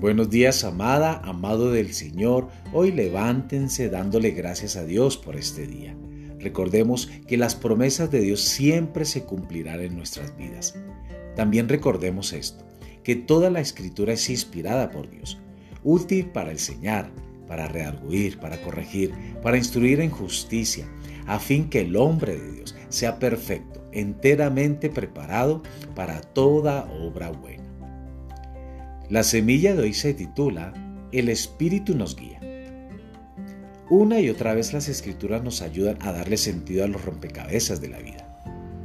Buenos días, amada, amado del Señor. Hoy levántense dándole gracias a Dios por este día. Recordemos que las promesas de Dios siempre se cumplirán en nuestras vidas. También recordemos esto, que toda la escritura es inspirada por Dios, útil para enseñar, para rearguir, para corregir, para instruir en justicia, a fin que el hombre de Dios sea perfecto, enteramente preparado para toda obra buena. La semilla de hoy se titula El Espíritu nos guía. Una y otra vez las escrituras nos ayudan a darle sentido a los rompecabezas de la vida.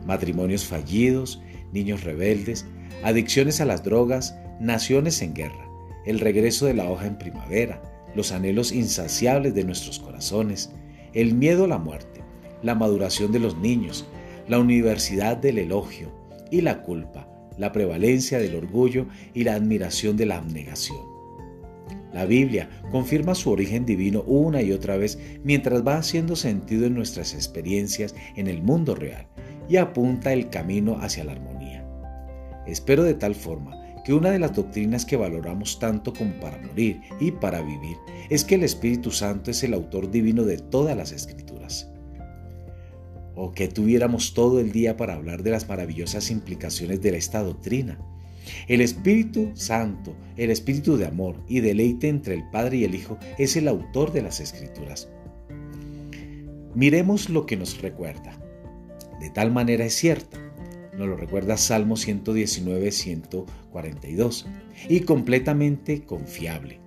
Matrimonios fallidos, niños rebeldes, adicciones a las drogas, naciones en guerra, el regreso de la hoja en primavera, los anhelos insaciables de nuestros corazones, el miedo a la muerte, la maduración de los niños, la universidad del elogio y la culpa, la prevalencia del orgullo y la admiración de la abnegación. La Biblia confirma su origen divino una y otra vez mientras va haciendo sentido en nuestras experiencias en el mundo real y apunta el camino hacia la armonía. Espero de tal forma que una de las doctrinas que valoramos tanto como para morir y para vivir es que el Espíritu Santo es el autor divino de todas las escrituras o que tuviéramos todo el día para hablar de las maravillosas implicaciones de esta doctrina. El Espíritu Santo, el Espíritu de amor y deleite entre el Padre y el Hijo, es el autor de las Escrituras. Miremos lo que nos recuerda. De tal manera es cierta. Nos lo recuerda Salmo 119, 142. Y completamente confiable.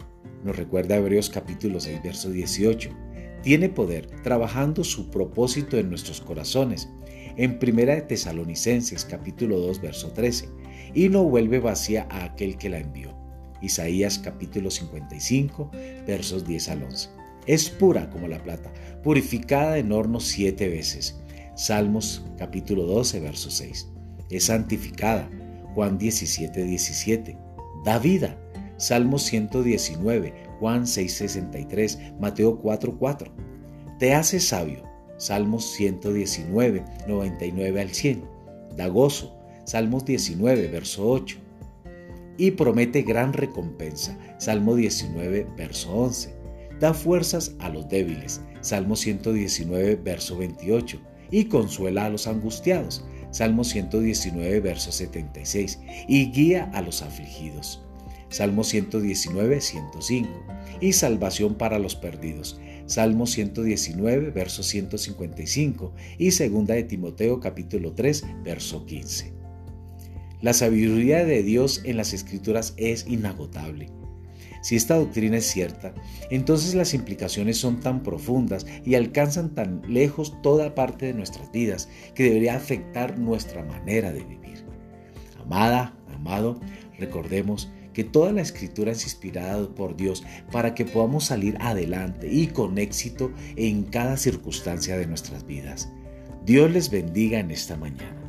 Nos recuerda Hebreos capítulo 6, verso 18 tiene poder trabajando su propósito en nuestros corazones. En Primera de Tesalonicenses capítulo 2 verso 13, y no vuelve vacía a aquel que la envió. Isaías capítulo 55 versos 10 al 11. Es pura como la plata, purificada en horno siete veces. Salmos capítulo 12 verso 6. Es santificada. Juan 17 17. Da vida. Salmos 119 Juan 6:63, Mateo 4:4. Te hace sabio, Salmos 119, 99 al 100. Da gozo, Salmos 19, verso 8. Y promete gran recompensa, Salmo 19, verso 11. Da fuerzas a los débiles, Salmo 119, verso 28. Y consuela a los angustiados, Salmo 119, verso 76. Y guía a los afligidos. Salmo 119, 105. Y salvación para los perdidos. Salmo 119, verso 155 y segunda de Timoteo capítulo 3, verso 15. La sabiduría de Dios en las escrituras es inagotable. Si esta doctrina es cierta, entonces las implicaciones son tan profundas y alcanzan tan lejos toda parte de nuestras vidas que debería afectar nuestra manera de vivir. Amada, amado, recordemos que toda la escritura es inspirada por Dios para que podamos salir adelante y con éxito en cada circunstancia de nuestras vidas. Dios les bendiga en esta mañana.